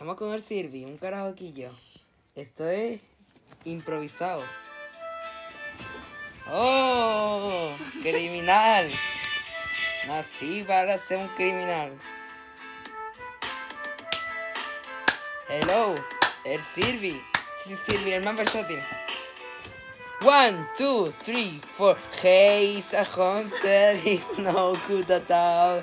Vamos con el Sirvi, un carajo aquí yo. Esto es improvisado. ¡Oh! ¡Criminal! Nací para ser un criminal. Hello, el Sirvi. Sí, Sirvi, el más versátil. One, two, three, four. He's a hamster, he's no good at all.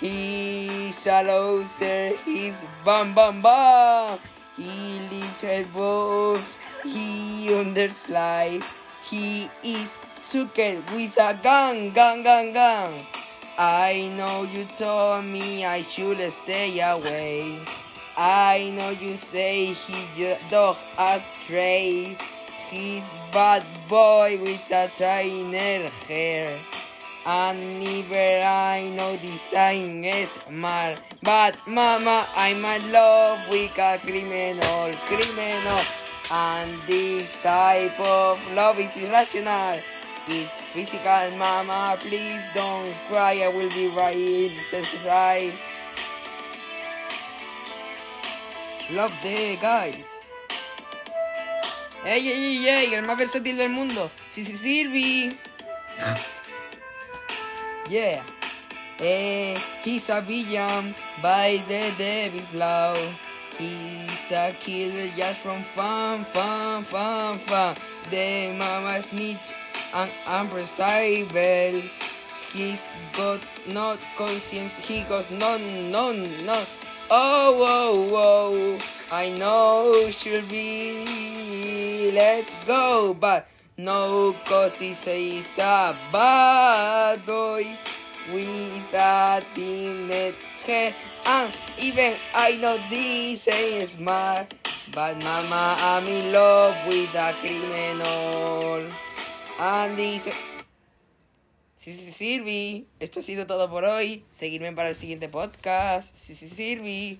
He's a loser, he's bam bam bam. He lives above, he underslide. He is sucker with a gun, gun, gun, gun. I know you told me I should stay away. I know you say he's your dog astray. He's bad boy with a trainer hair. And never I know design is smart. But mama, I'm in love with a criminal, criminal. And this type of love is irrational. It's physical, mama. Please don't cry. I will be right. I. Love the guys. ¡Ey, ey, ey, ey! El más versátil del mundo. Sí, sí, Sirvi. Yeah. Eh, he's a villain by the devil's law. He's a killer just from fun, fun, fun, fun. The mama snitch and unprecise. He's got no conscience. He goes no, no, no. Oh, oh, oh. I know she'll be let go, but no, cause he's a bad boy with a teenage hair. And even I know this ain't smart, but mama, I'm in love with a criminal. And dice... Sí, sí, Sirvi. Esto ha sido todo por hoy. Seguirme para el siguiente podcast. Sí, sí, Sirvi.